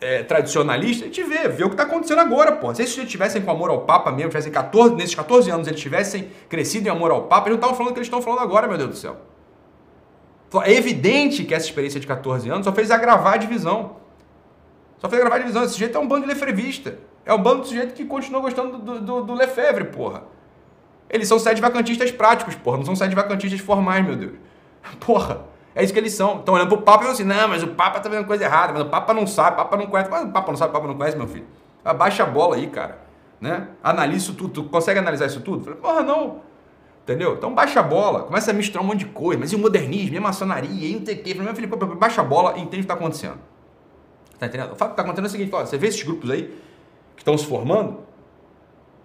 é, tradicionalistas, a gente vê, vê o que está acontecendo agora, pô. Se eles tivessem com amor ao Papa mesmo, tivessem 14, nesses 14 anos eles tivessem crescido em amor ao Papa, eles não estavam falando o que eles estão falando agora, meu Deus do céu. É evidente que essa experiência de 14 anos só fez agravar a divisão. Só fez agravar a divisão. Esse sujeito é um bando de lefrevista. É um bando de sujeito que continua gostando do, do, do Lefebvre, porra. Eles são sete vacantistas práticos, porra. Não são sete vacantistas formais, meu Deus. <laughs> Porra. É isso que eles são. Estão olhando pro Papa e falando assim, não, mas o Papa tá vendo coisa errada, mas o Papa não sabe, o Papa não conhece. Mas o Papa não sabe, o Papa não conhece, meu filho. Abaixa a bola aí, cara. Né? Analisa isso tudo. Tu consegue analisar isso tudo? Porra, não. Entendeu? Então baixa a bola, começa a misturar um monte de coisa, mas e o modernismo, e a maçonaria, e o quê. Meu filho, baixa a bola e entende o que está acontecendo. Tá entendendo? O fato que está acontecendo é o seguinte, você vê esses grupos aí que estão se formando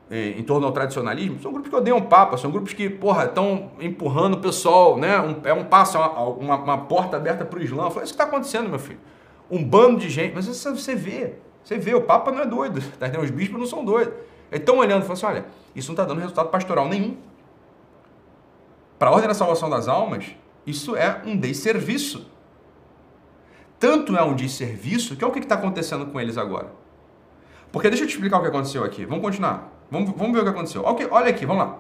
em, em torno ao tradicionalismo, são grupos que odeiam o Papa, são grupos que, porra, estão empurrando o pessoal, né? Um, é um passo, é uma, uma, porta aberta para o Islã. Foi isso que está acontecendo, meu filho. Um bando de gente, mas você, vê, você vê, o Papa não é doido, <laughs> tá entendendo? Os bispos não são doidos. Eles estão olhando e falam assim, olha, isso não está dando resultado pastoral nenhum. Para a ordem da salvação das almas, isso é um desserviço. Tanto é um desserviço que é o que está acontecendo com eles agora. Porque deixa eu te explicar o que aconteceu aqui. Vamos continuar. Vamos, vamos ver o que aconteceu. Okay, olha aqui, vamos lá.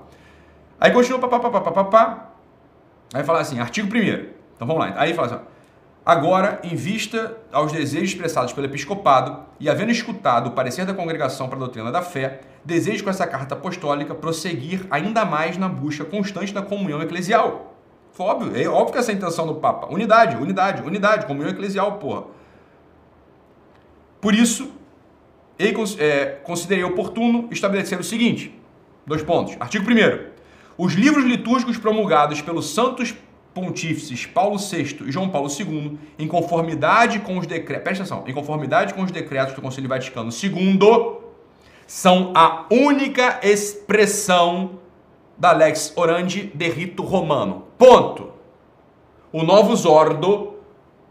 Aí continua, papapá, Aí fala assim, artigo 1 Então vamos lá. Aí fala assim, agora, em vista aos desejos expressados pelo episcopado e havendo escutado o parecer da congregação para a doutrina da fé, desejo com essa carta apostólica prosseguir ainda mais na busca constante da comunhão eclesial. Foi óbvio, é óbvio que essa é a intenção do Papa. Unidade, unidade, unidade, comunhão eclesial, porra. Por isso, é, considerei oportuno estabelecer o seguinte: dois pontos. Artigo 1. Os livros litúrgicos promulgados pelos santos pontífices Paulo VI e João Paulo II, em conformidade com os decretos, presta atenção, em conformidade com os decretos do Concílio Vaticano II, são a única expressão da lex orandi de rito romano. Ponto. O Novus Ordo,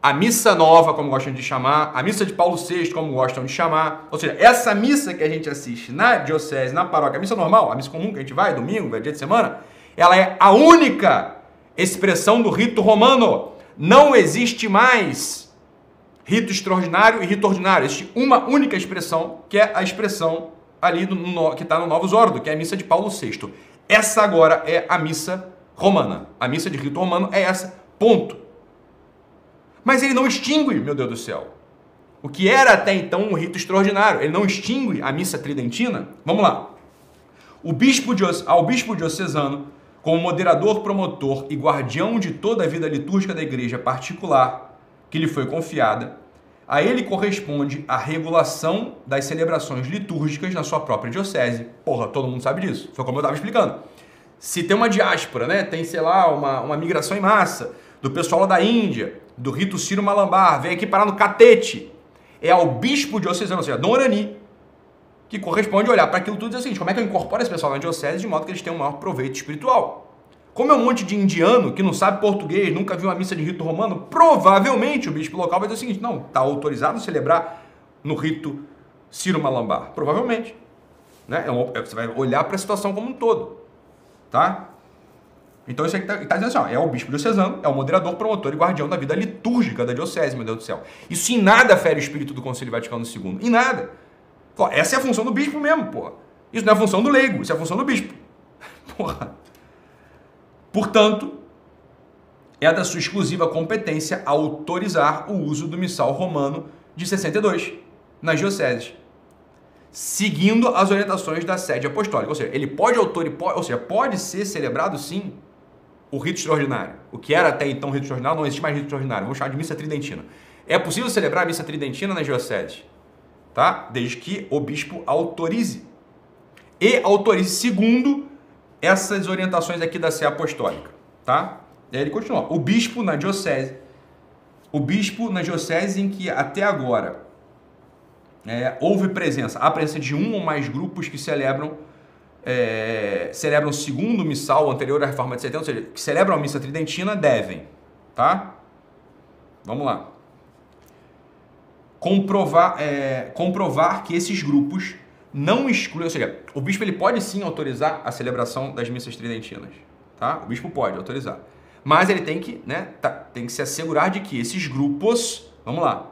a missa nova, como gostam de chamar, a missa de Paulo VI, como gostam de chamar, ou seja, essa missa que a gente assiste na diocese, na paróquia, a missa normal, a missa comum que a gente vai, domingo, dia de semana, ela é a única expressão do rito romano. Não existe mais rito extraordinário e rito ordinário. Existe uma única expressão, que é a expressão ali do, no, que está no Novos Ordo, que é a missa de Paulo VI. Essa agora é a missa romana. A missa de rito romano é essa, ponto. Mas ele não extingue, meu Deus do céu, o que era até então um rito extraordinário. Ele não extingue a missa tridentina. Vamos lá. O bispo, ao bispo diocesano, como moderador, promotor e guardião de toda a vida litúrgica da igreja particular que lhe foi confiada, a ele corresponde a regulação das celebrações litúrgicas na sua própria diocese. Porra, todo mundo sabe disso. Foi como eu estava explicando. Se tem uma diáspora, né? Tem, sei lá, uma, uma migração em massa do pessoal da Índia, do rito Ciro Malambar, vem aqui parar no catete. É ao bispo diocesano, ou seja, Dom Orani, que corresponde olhar para aquilo tudo e dizer o seguinte, como é que eu incorporo esse pessoal na diocese de modo que eles tenham um maior proveito espiritual? Como é um monte de indiano que não sabe português, nunca viu uma missa de rito romano, provavelmente o bispo local vai dizer o seguinte: não, está autorizado a celebrar no rito Ciro Malambar. Provavelmente. Né? É é, você vai olhar para a situação como um todo. Tá? Então isso aqui está tá dizendo assim: ó, é o bispo diocesano, é o moderador, promotor e guardião da vida litúrgica da diocese, meu Deus do céu. Isso em nada fere o espírito do Concílio Vaticano II. Em nada. Pô, essa é a função do bispo mesmo, pô. Isso não é a função do leigo, isso é a função do bispo. <laughs> Porra. Portanto, é da sua exclusiva competência autorizar o uso do missal romano de 62 nas dioceses, seguindo as orientações da sede apostólica. Ou seja, ele pode autorizar, ou seja, pode ser celebrado sim o rito extraordinário. O que era até então rito extraordinário, não existe mais rito extraordinário. Vamos chamar de missa tridentina. É possível celebrar a missa tridentina nas dioceses, tá? Desde que o bispo autorize. E autorize segundo essas orientações aqui da Sé Apostólica, tá? E aí ele continua. O bispo na diocese, o bispo na diocese em que até agora é, houve presença, a presença de um ou mais grupos que celebram é, celebram o segundo missal anterior à reforma de 70, ou seja, que celebram a missa tridentina, devem, tá? Vamos lá. Comprovar, é, comprovar que esses grupos não excluem, ou seja, o bispo ele pode sim autorizar a celebração das missas tridentinas, tá? O bispo pode autorizar. Mas ele tem que, né, tá, tem que se assegurar de que esses grupos, vamos lá,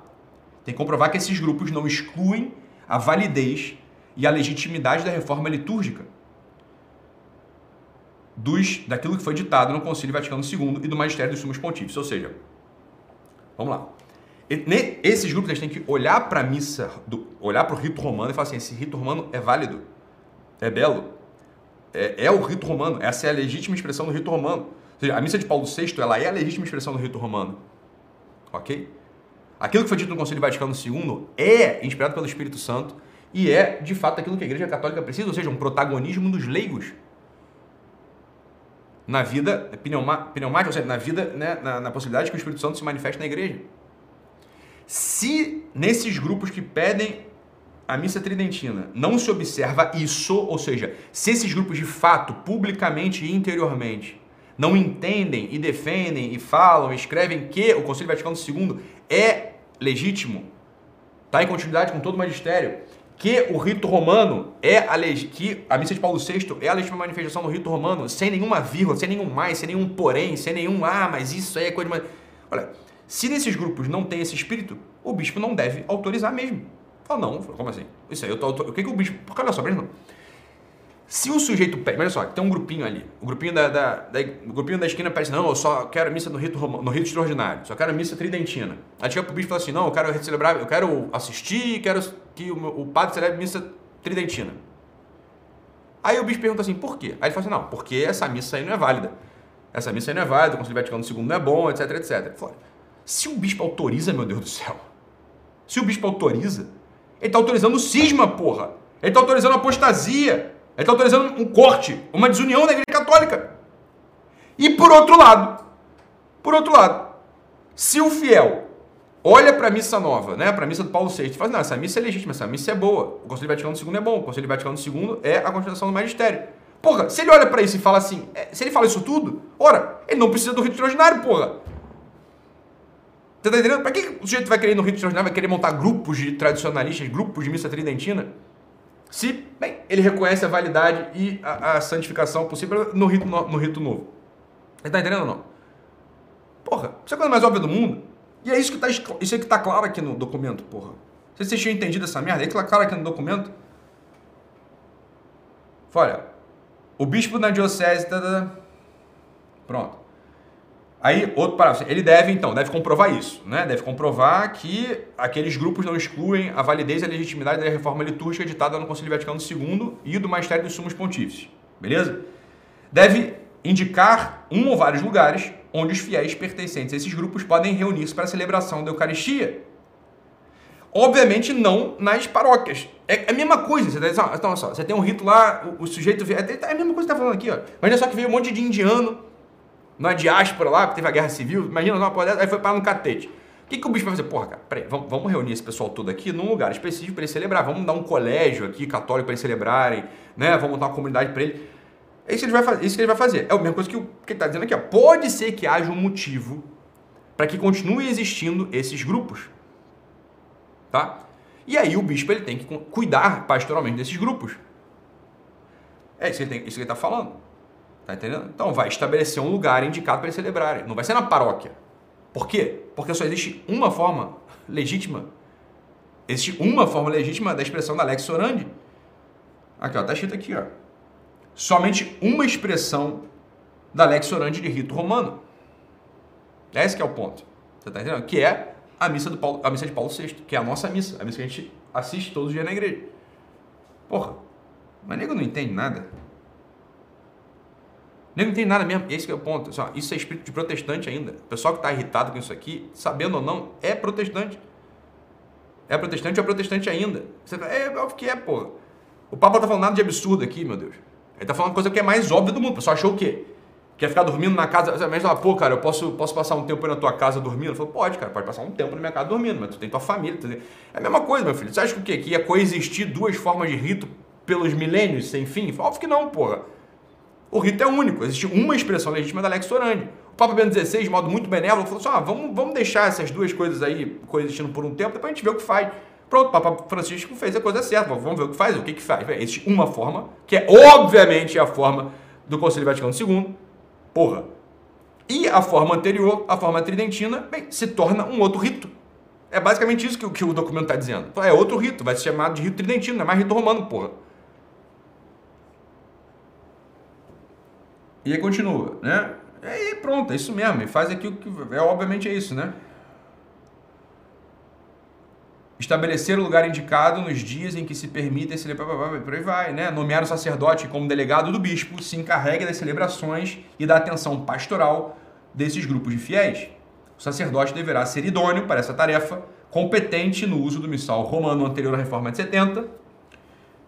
tem que comprovar que esses grupos não excluem a validez e a legitimidade da reforma litúrgica dos, daquilo que foi ditado no Concílio Vaticano II e do Magistério dos Sumos Pontífices. Ou seja, vamos lá. Esses grupos eles têm que olhar para a missa, do, olhar para o rito romano e falar assim: esse rito romano é válido, é belo, é, é, o rito romano, essa é a legítima expressão do rito romano. Ou seja, a missa de Paulo VI ela é a legítima expressão do rito romano. Ok? Aquilo que foi dito no Concílio Vaticano II é inspirado pelo Espírito Santo e é, de fato, aquilo que a Igreja Católica precisa, ou seja, um protagonismo dos leigos na vida pneumática, ou seja, na vida, né, na, na possibilidade que o Espírito Santo se manifeste na igreja. Se nesses grupos que pedem a missa tridentina não se observa isso, ou seja, se esses grupos de fato, publicamente e interiormente, não entendem e defendem e falam, e escrevem que o Concílio Vaticano II é legítimo, está em continuidade com todo o magistério, que o rito romano é a que a missa de Paulo VI é a legítima manifestação do rito romano, sem nenhuma vírgula, sem nenhum mais, sem nenhum porém, sem nenhum ah, mas isso aí é coisa de... Olha, se nesses grupos não tem esse espírito, o bispo não deve autorizar mesmo. Fala, não, como assim? Isso aí, eu tô, o que, que o bispo. Porque olha só, não. Se o sujeito pede, olha só, tem um grupinho ali, o grupinho da, da, da, o grupinho da esquina pede, não, eu só quero missa no rito, no rito extraordinário, só quero missa tridentina. Aí chega pro bispo e fala assim, não, eu quero celebrar, eu quero assistir, quero que o, o padre celebre missa tridentina. Aí o bispo pergunta assim, por quê? Aí ele fala assim, não, porque essa missa aí não é válida. Essa missa aí não é válida, o Concílio Vaticano II não é bom, etc, etc. Fala, se o bispo autoriza, meu Deus do céu, se o bispo autoriza, ele está autorizando cisma, porra. Ele está autorizando apostasia. Ele está autorizando um corte, uma desunião da Igreja Católica. E por outro lado, por outro lado, se o fiel olha para a missa nova, né, para a missa do Paulo VI, e fala, não, essa missa é legítima, essa missa é boa, o Conselho Vaticano II é bom, o Conselho Vaticano II é a continuação do magistério. Porra, se ele olha para isso e fala assim, é, se ele fala isso tudo, ora, ele não precisa do rito extraordinário, porra. Você tá entendendo? Para que o sujeito vai querer ir no rito extraordinário, vai querer montar grupos de tradicionalistas, grupos de missa tridentina? Se, bem, ele reconhece a validade e a, a santificação possível no rito, no, no rito novo. Ele tá entendendo ou não? Porra, isso é a coisa mais óbvia do mundo. E é isso que tá, isso é que tá claro aqui no documento, porra. Se vocês tinham entendido essa merda, é que tá claro aqui no documento. Olha, o bispo da diocese. Tá, tá, tá. Pronto. Aí, outro parágrafo. Ele deve, então, deve comprovar isso, né? Deve comprovar que aqueles grupos não excluem a validez e a legitimidade da reforma litúrgica editada no Concílio Vaticano II e do Magistério dos Sumos Pontífices. Beleza? Deve indicar um ou vários lugares onde os fiéis pertencentes a esses grupos podem reunir-se para a celebração da Eucaristia. Obviamente não nas paróquias. É a mesma coisa. Você, tá, então, só, você tem um rito lá, o, o sujeito... É, é a mesma coisa que você está falando aqui. Ó. É só que veio um monte de indiano na diáspora lá, que teve a guerra civil, imagina, uma porra aí foi para no catete. O que, que o bicho vai fazer? Porra, cara, peraí, vamos, reunir esse pessoal todo aqui num lugar específico para eles celebrar. Vamos dar um colégio aqui católico para eles celebrarem, né? Vamos montar uma comunidade para ele. É isso que ele vai fazer. Isso que ele vai fazer. É a mesma coisa que, o, que ele está dizendo aqui. Ó. Pode ser que haja um motivo para que continue existindo esses grupos. Tá? E aí o bispo ele tem que cuidar pastoralmente desses grupos. É isso que ele está falando. Tá entendendo? Então vai estabelecer um lugar indicado para eles celebrarem. Não vai ser na paróquia. Por quê? Porque só existe uma forma legítima. Existe uma forma legítima da expressão da Lex Orandi. Aqui, ó, tá escrito aqui, ó. Somente uma expressão da Lex Orandi de rito romano. Esse que é o ponto. Você tá entendendo? Que é a missa, do Paulo, a missa de Paulo VI, que é a nossa missa, a missa que a gente assiste todos os dias na igreja. Porra, mas nego não entende nada. Nem tem nada mesmo. Esse é o ponto. Isso é espírito de protestante ainda. O pessoal que está irritado com isso aqui, sabendo ou não, é protestante. É protestante ou é protestante ainda. Você fala, é, é o que é, pô. O Papa tá falando nada de absurdo aqui, meu Deus. Ele tá falando coisa que é mais óbvia do mundo. O pessoal achou o quê? Quer ficar dormindo na casa. Mas fala, pô, cara, eu posso, posso passar um tempo aí na tua casa dormindo? Eu falo, pode, cara, pode passar um tempo na minha casa dormindo, mas tu tem tua família. Tu tem... É a mesma coisa, meu filho. Você acha que o quê? Que ia coexistir duas formas de rito pelos milênios sem fim? Óbvio que não, porra. O rito é único. Existe uma expressão legítima da Lex Orandi. O Papa Bento XVI, de modo muito benévolo, falou assim: ah, vamos, vamos deixar essas duas coisas aí coexistindo por um tempo, depois a gente vê o que faz. Pronto, o Papa Francisco fez a coisa certa. Vamos ver o que faz, o que, que faz. Existe uma forma, que é obviamente a forma do Conselho Vaticano II. Porra. E a forma anterior, a forma tridentina, bem, se torna um outro rito. É basicamente isso que, que o documento está dizendo. É outro rito, vai ser chamado de rito tridentino, não é mais rito romano, porra. E aí continua, né? E aí pronto, é isso mesmo. E faz aqui o que. É, obviamente é isso, né? Estabelecer o lugar indicado nos dias em que se permite celebrar, por aí vai, né? Nomear o sacerdote como delegado do bispo, se encarregue das celebrações e da atenção pastoral desses grupos de fiéis. O sacerdote deverá ser idôneo para essa tarefa, competente no uso do missal romano anterior à reforma de 70,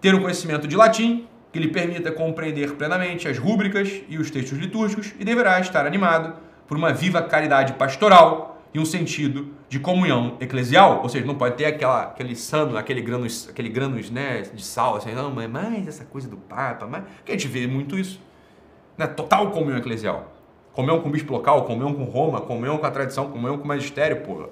ter um conhecimento de latim, que lhe permita compreender plenamente as rúbricas e os textos litúrgicos e deverá estar animado por uma viva caridade pastoral e um sentido de comunhão eclesial, ou seja, não pode ter aquela, aquele sano, aquele granos, aquele granos né, de sal, assim, não, mas mais essa coisa do Papa, mas que a gente vê muito isso, né? Total comunhão eclesial, comunhão com o bispo local, comunhão com Roma, comunhão com a tradição, comunhão com o magistério, porra.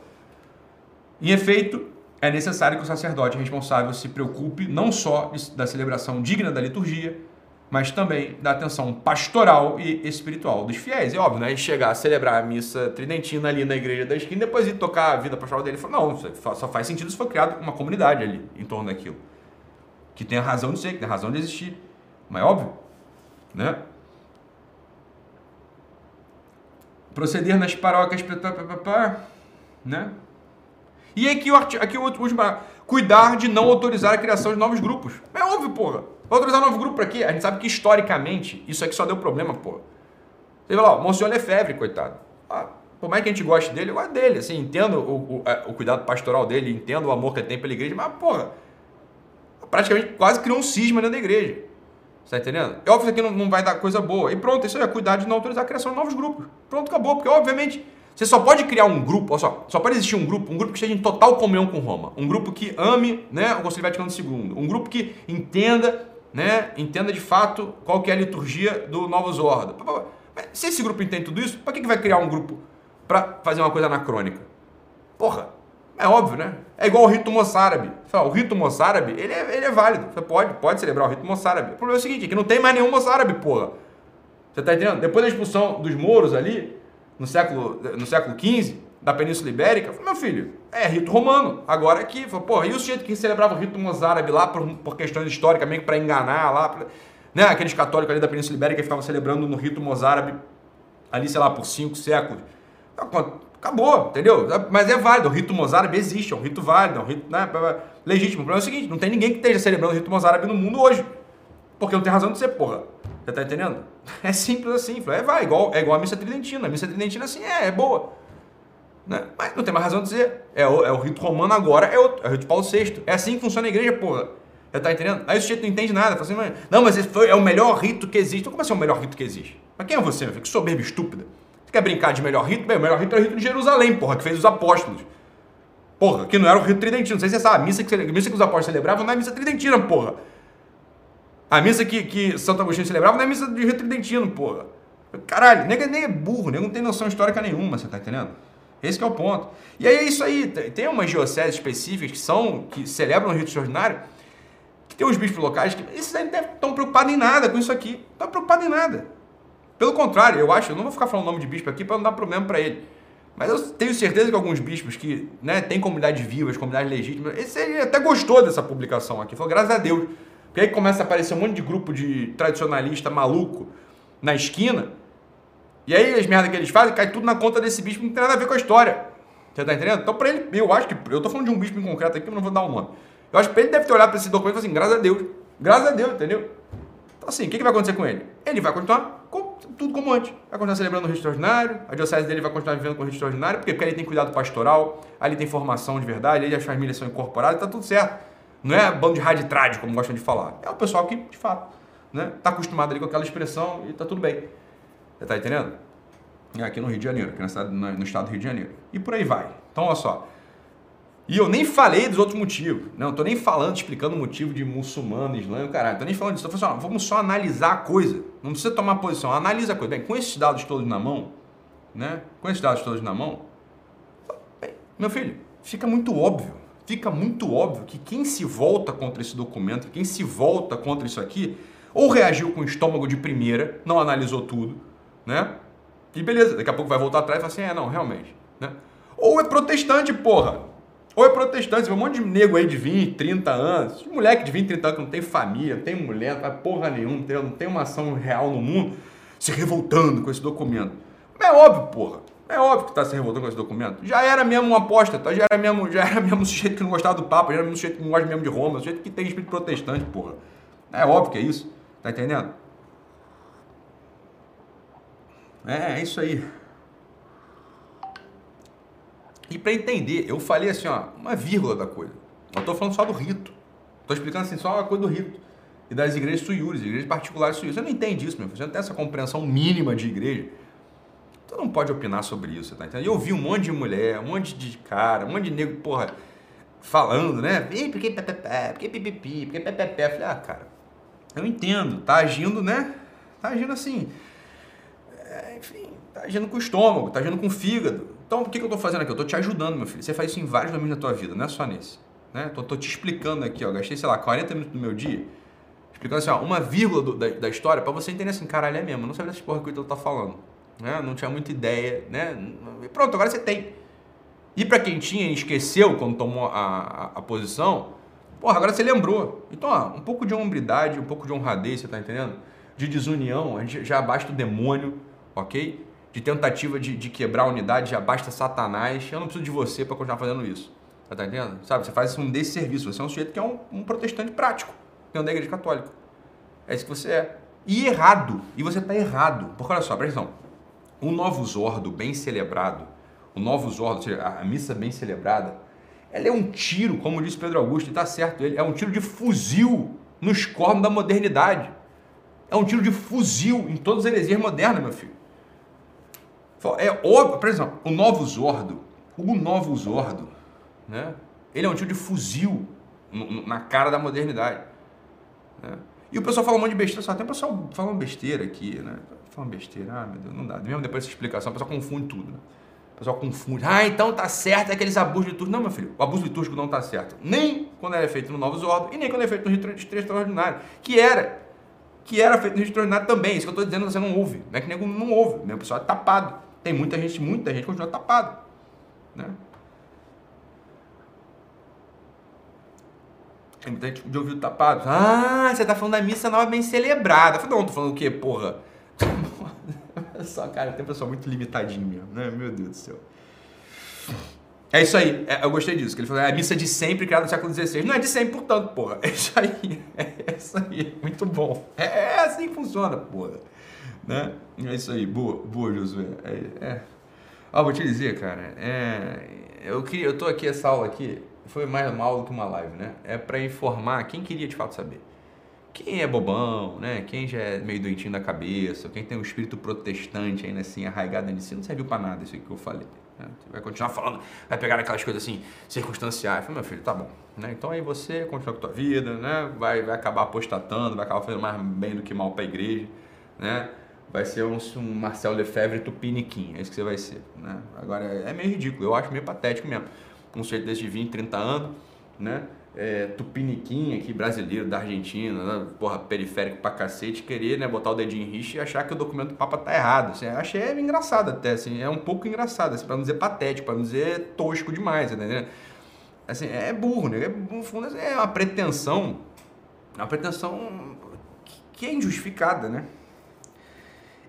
Em efeito, é necessário que o sacerdote responsável se preocupe não só da celebração digna da liturgia, mas também da atenção pastoral e espiritual dos fiéis. É óbvio, né? chegar a celebrar a missa tridentina ali na igreja da esquina, depois ir tocar a vida pastoral dele. Não, só faz sentido se for criado uma comunidade ali em torno daquilo. Que tem a razão de ser, que tem a razão de existir. Mas é óbvio, né? Proceder nas paróquias, né? E aqui, aqui o último, cuidar de não autorizar a criação de novos grupos. É óbvio, porra. Autorizar novo grupo para quê? A gente sabe que historicamente isso aqui só deu problema, porra. Você vê lá, o Monsenhor Lefebvre, coitado. Ah, por mais que a gente goste dele, eu gosto dele. Assim, entendo o, o, o, cuidado pastoral dele, entendo o amor que ele tem pela igreja, mas, porra, praticamente quase criou um cisma dentro da igreja. Você tá entendendo? É óbvio que aqui não, não vai dar coisa boa. E pronto, isso aí é cuidar de não autorizar a criação de novos grupos. Pronto, acabou. Porque, obviamente, você só pode criar um grupo, olha só, só pode existir um grupo, um grupo que esteja em total comunhão com Roma, um grupo que ame né, o Concílio Vaticano II, um grupo que entenda, né, entenda de fato qual que é a liturgia do Novos Ordo. Se esse grupo entende tudo isso, para que, que vai criar um grupo para fazer uma coisa anacrônica? Porra, é óbvio, né? É igual o rito moçárabe. O rito moçárabe, ele é, ele é válido. Você pode, pode celebrar o rito moçárabe. O problema é o seguinte, é que não tem mais nenhum moçárabe, porra. Você tá entendendo? Depois da expulsão dos mouros ali, no século, no século XV, da Península Ibérica, falei, meu filho, é rito romano. Agora aqui, falei, pô, e o sujeito que celebrava o rito mozárabe lá por, por questões históricas, meio que para enganar lá, pra, né? Aqueles católicos ali da Península Ibérica que ficavam celebrando no rito mozárabe ali, sei lá, por cinco séculos. Acabou, entendeu? Mas é válido, o rito mozárabe existe, é um rito válido, é um rito né, legítimo. O problema é o seguinte, não tem ninguém que esteja celebrando o rito mozárabe no mundo hoje. Porque não tem razão de ser, porra. Você tá entendendo? <laughs> É simples assim. É, vai, igual, é igual a missa tridentina. A missa tridentina, assim, é, é boa. Né? Mas não tem mais razão de dizer. É o, é o rito romano agora, é, outro, é o rito Paulo VI. É assim que funciona a igreja, porra. Você tá entendendo? Aí o sujeito não entende nada. Fala assim, não, mas esse foi, é o melhor rito que existe. Então, como assim é o melhor rito que existe? Mas quem é você, meu filho? Que soberba estúpida. Você quer brincar de melhor rito? Bem, o melhor rito é o rito de Jerusalém, porra, que fez os apóstolos. Porra, que não era o rito tridentino. Não sei se você sabe. A missa que, a missa que os apóstolos celebravam não é a missa tridentina, porra. A missa que, que Santo Agostinho celebrava não é missa de Rio Tridentino, porra. Caralho, nem, nem é burro, nem não tem noção histórica nenhuma, você tá entendendo? Esse é o ponto. E aí é isso aí, tem umas dioceses específicas que são, que celebram o rito extraordinário, que tem uns bispos locais que esses aí não estão preocupados em nada com isso aqui. Não estão preocupados em nada. Pelo contrário, eu acho, eu não vou ficar falando o nome de bispo aqui para não dar problema para ele. Mas eu tenho certeza que alguns bispos que né, têm comunidades vivas, comunidades legítimas, esse ele até gostou dessa publicação aqui. Falou, graças a Deus. Porque aí começa a aparecer um monte de grupo de tradicionalista maluco na esquina. E aí as merdas que eles fazem cai tudo na conta desse bispo que não tem nada a ver com a história. Você tá entendendo? Então, pra ele, eu acho que. Eu tô falando de um bispo em concreto aqui, eu não vou dar o um nome. Eu acho que ele deve ter olhado para esse documento e falado assim: graças a Deus. Graças a Deus, entendeu? Então, assim, o que, que vai acontecer com ele? Ele vai continuar tudo como antes. Vai continuar celebrando o rito extraordinário, a diocese dele vai continuar vivendo com o rito extraordinário, porque, porque ele tem cuidado pastoral, ali tem formação de verdade, ali as famílias são incorporadas, tá tudo certo. Não é bando de rádio trágico, como gostam de falar. É o pessoal que, de fato, né, tá acostumado ali com aquela expressão e tá tudo bem. Você tá entendendo? É aqui no Rio de Janeiro, aqui estado, no estado do Rio de Janeiro. E por aí vai. Então, olha só. E eu nem falei dos outros motivos. Não, eu tô nem falando, explicando o motivo de muçulmano, islâmico, caralho. Tô nem falando disso. Assim, ó, vamos só analisar a coisa. Não precisa tomar posição, analisa a coisa. Bem, com esses dados todos na mão, né? Com esses dados todos na mão, bem, meu filho, fica muito óbvio. Fica muito óbvio que quem se volta contra esse documento, quem se volta contra isso aqui, ou reagiu com o estômago de primeira, não analisou tudo, né? E beleza, daqui a pouco vai voltar atrás e falar assim, é, não, realmente, né? Ou é protestante, porra. Ou é protestante, um monte de nego aí de 20, 30 anos, moleque de 20, 30 anos que não tem família, não tem mulher, não faz porra nenhuma, tem, não tem uma ação real no mundo, se revoltando com esse documento. Mas é óbvio, porra. É óbvio que tá se revoltando com esse documento. Já era mesmo uma aposta, tá? já, era mesmo, já era mesmo um <laughs> sujeito que não gostava do Papa, já era mesmo um sujeito que não gosta mesmo de Roma, um sujeito que tem espírito protestante, porra. É óbvio que é isso. Tá entendendo? É, é isso aí. E para entender, eu falei assim, ó, uma vírgula da coisa. Eu estou falando só do rito. Estou explicando assim só uma coisa do rito. E das igrejas suíures, igrejas particulares suíures. Você não entende isso, meu filho. Você não tem essa compreensão mínima de igreja. Você não pode opinar sobre isso, tá entendendo? Eu vi um monte de mulher, um monte de cara, um monte de nego, porra, falando, né? Porque pepepé, porque pipipi, porque pepepé. Falei, ah, cara, eu entendo, tá agindo, né? Tá agindo assim. É, enfim, tá agindo com o estômago, tá agindo com o fígado. Então, o que, que eu estou fazendo aqui? Eu estou te ajudando, meu filho. Você faz isso em vários domínios da tua vida, não é só nesse. Né? Tô, tô te explicando aqui, ó. Gastei, sei lá, 40 minutos do meu dia explicando assim, ó, uma vírgula do, da, da, história para você entender assim, caralho, é mesmo. Eu não sabia dessas porra que o Ítalo tá falando. Né? Não tinha muita ideia, né? E pronto, agora você tem. E para quem tinha e esqueceu quando tomou a, a, a, posição, porra, agora você lembrou. Então, ó, um pouco de hombridade, um pouco de honradez, você tá entendendo? De desunião, a gente já basta o demônio, ok? de tentativa de, de quebrar a unidade, já basta Satanás. Eu não preciso de você para continuar fazendo isso. Tá, tá entendendo? Sabe? Você faz um desse serviço. Você é um sujeito que é um, um protestante prático, dentro da igreja católica. É isso que você é. E errado. E você está errado. Porque olha só, presta atenção. O novo Zordo bem celebrado, o novo Zordo, ou seja, a missa bem celebrada, ela é um tiro, como disse Pedro Augusto, e está certo ele, é um tiro de fuzil nos cornos da modernidade. É um tiro de fuzil em todas as heresias modernas, meu filho. É óbvio, por exemplo, o novo Zordo, o novo Zordo, né? Ele é um tipo de fuzil na cara da modernidade. Né? E o pessoal fala um monte de besteira, só tem o pessoal falando besteira aqui, né? Falando besteira, ah, meu Deus, não dá. Mesmo depois dessa explicação, o pessoal confunde tudo, né? O pessoal confunde. Ah, então tá certo aqueles abusos litúrgicos. Não, meu filho, o abuso litúrgico não tá certo. Nem quando ele é feito no Novo Zordo e nem quando é feito no Rito Extraordinário. Que era. Que era feito no Rito Extraordinário também. Isso que eu tô dizendo, você não ouve. Não é que nego não ouve, né? O pessoal é tapado. Tem muita gente, muita gente continua tapado. Né? Tem muita gente de ouvido tapado. Ah, você tá falando da missa nova bem celebrada. Eu falei, não, tô falando o quê, porra? Só, cara, tem pessoa muito limitadinho mesmo, né? Meu Deus do céu. É isso aí, é, eu gostei disso, que ele falou, é a missa de sempre criada no século XVI. Não é de sempre, portanto, porra. É isso aí, é isso aí, muito bom. É, é assim que funciona, porra. Né? É isso aí, boa, boa, Josué. É, é. Ah, vou te dizer, cara, é, eu, queria, eu tô aqui, essa aula aqui, foi mais uma aula que uma live, né? É para informar quem queria de fato saber. Quem é bobão, né? Quem já é meio doentinho da cabeça, quem tem um espírito protestante ainda assim, arraigado em si, não serviu para nada isso que eu falei. Né? Vai continuar falando, vai pegar aquelas coisas assim, circunstanciais. Falei, meu filho, tá bom. Né? Então aí você continua com a tua vida, né? Vai, vai acabar apostatando, vai acabar fazendo mais bem do que mal para a igreja, né? vai ser um, um Marcel Lefebvre tupiniquim, é isso que você vai ser. Né? Agora, é meio ridículo, eu acho meio patético mesmo. Um sujeito desse de 20, 30 anos, né? É, tupiniquim aqui, brasileiro, da Argentina, né? porra, periférico pra cacete, querer né, botar o dedinho em rixa e achar que o documento do Papa tá errado. Assim, achei engraçado até, assim, é um pouco engraçado, assim, pra não dizer patético, pra não dizer tosco demais, entendeu? Assim, é burro, né? É, no fundo, é uma pretensão, uma pretensão que é injustificada, né?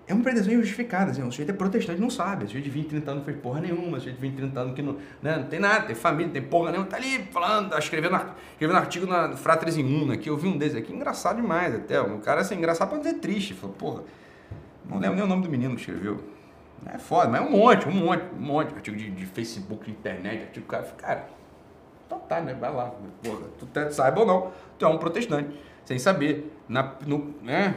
É uma pretensão injustificada. Assim, o sujeito é protestante não sabe. O sujeito de 20, 30 anos não fez porra nenhuma. O sujeito de 20, 30 anos que não, né, não tem nada, tem família, tem porra nenhuma. Tá ali falando, tá escrevendo, escrevendo artigo na Fratres Imuna aqui. Eu vi um desses aqui, engraçado demais até. O cara, assim, engraçado pra dizer triste. Falou, porra, Não lembro nem o nome do menino que escreveu. É foda, mas é um monte, um monte, um monte. Artigo de, de Facebook, de internet, artigo cara. Cara, então tá, né? Vai lá. Porra, tu tá, saiba ou não, tu é um protestante, sem saber. Na, no, né?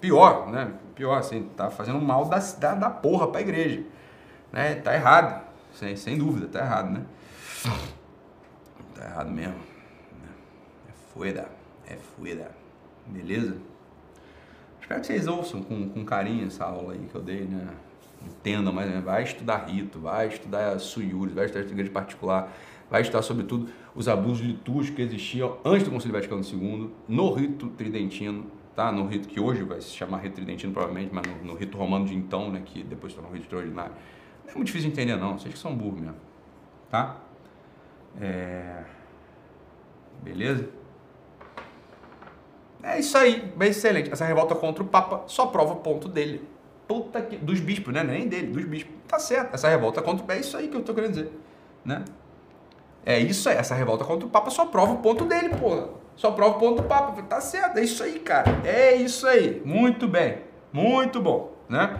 Pior, né? Pior, assim, tá fazendo mal da, da, da porra pra igreja. Né? Tá errado, sem, sem dúvida, tá errado, né? Tá errado mesmo. É fueda, é fueda. Beleza? Espero que vocês ouçam com, com carinho essa aula aí que eu dei, né? Entendam, mas né? vai estudar rito, vai estudar suyuri, vai estudar igreja particular, vai estudar sobretudo os abusos litúrgicos que existiam antes do Concílio Vaticano II, no rito tridentino, tá? No rito que hoje vai se chamar rito tridentino provavelmente, mas no, no rito romano de então, né? Que depois tornou um rito extraordinário. Não é muito difícil de entender não, vocês que são burros mesmo, tá? É... Beleza? É isso aí, bem excelente. Essa revolta contra o Papa só prova o ponto dele. Puta que. Dos bispos, né? Nem dele, dos bispos. Tá certo. Essa revolta contra o Papa. É isso aí que eu tô querendo dizer. Né? É isso aí. Essa revolta contra o Papa só prova o ponto dele, porra. Só prova o ponto do Papa. Tá certo. É isso aí, cara. É isso aí. Muito bem. Muito bom, né?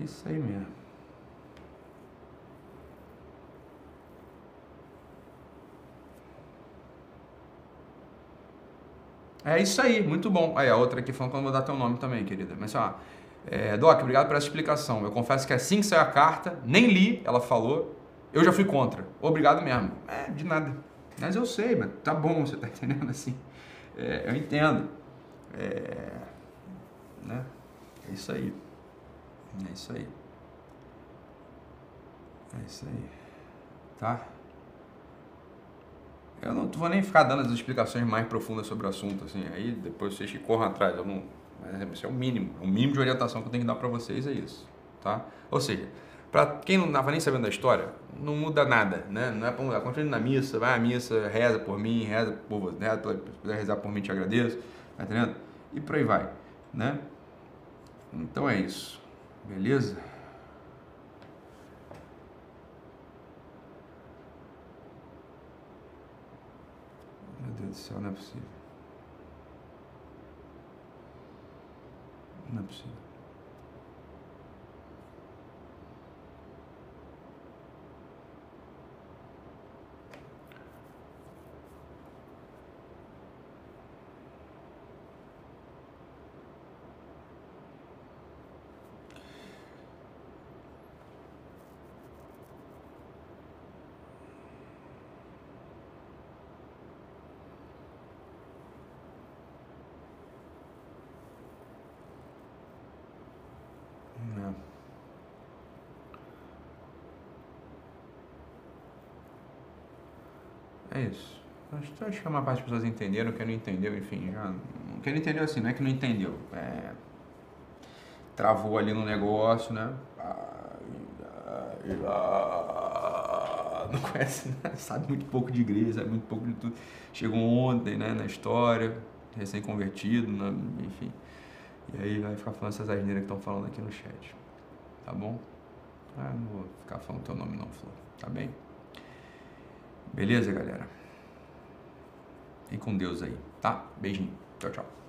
É isso aí mesmo. É isso aí, muito bom. Aí a outra aqui falando que eu não vou dar teu nome também, querida. Mas ó, é, Doc, obrigado essa explicação. Eu confesso que assim que saiu a carta, nem li, ela falou, eu já fui contra. Obrigado mesmo. É, de nada. Mas eu sei, tá bom, você tá <laughs> entendendo assim. É, eu entendo. É, né? é isso aí. É isso aí. É isso aí. Tá? Eu não vou nem ficar dando as explicações mais profundas sobre o assunto, assim. Aí depois vocês que corram atrás, eu não. Mas isso é o mínimo. O mínimo de orientação que eu tenho que dar para vocês é isso, tá? Ou seja, para quem não estava nem sabendo da história, não muda nada, né? Não é para mudar. Continue na missa, vai à missa, reza por mim, reza por você, reza, se puder rezar por mim, te agradeço, tá entendendo? E por aí vai, né? Então é isso, beleza? Deus do céu, não é possível. Não é possível. É isso. Acho que a maior parte das pessoas entenderam, quem não entendeu, enfim, já. Quem não entendeu assim, não é que não entendeu. É, travou ali no negócio, né? Não conhece, né? sabe muito pouco de igreja, sabe muito pouco de tudo. Chegou ontem, né, na história, recém-convertido, né? enfim. E aí vai ficar falando essas asneiras que estão falando aqui no chat. Tá bom? Ah, não vou ficar falando teu nome não, Flor. Tá bem? Beleza, galera? E com Deus aí, tá? Beijinho. Tchau, tchau.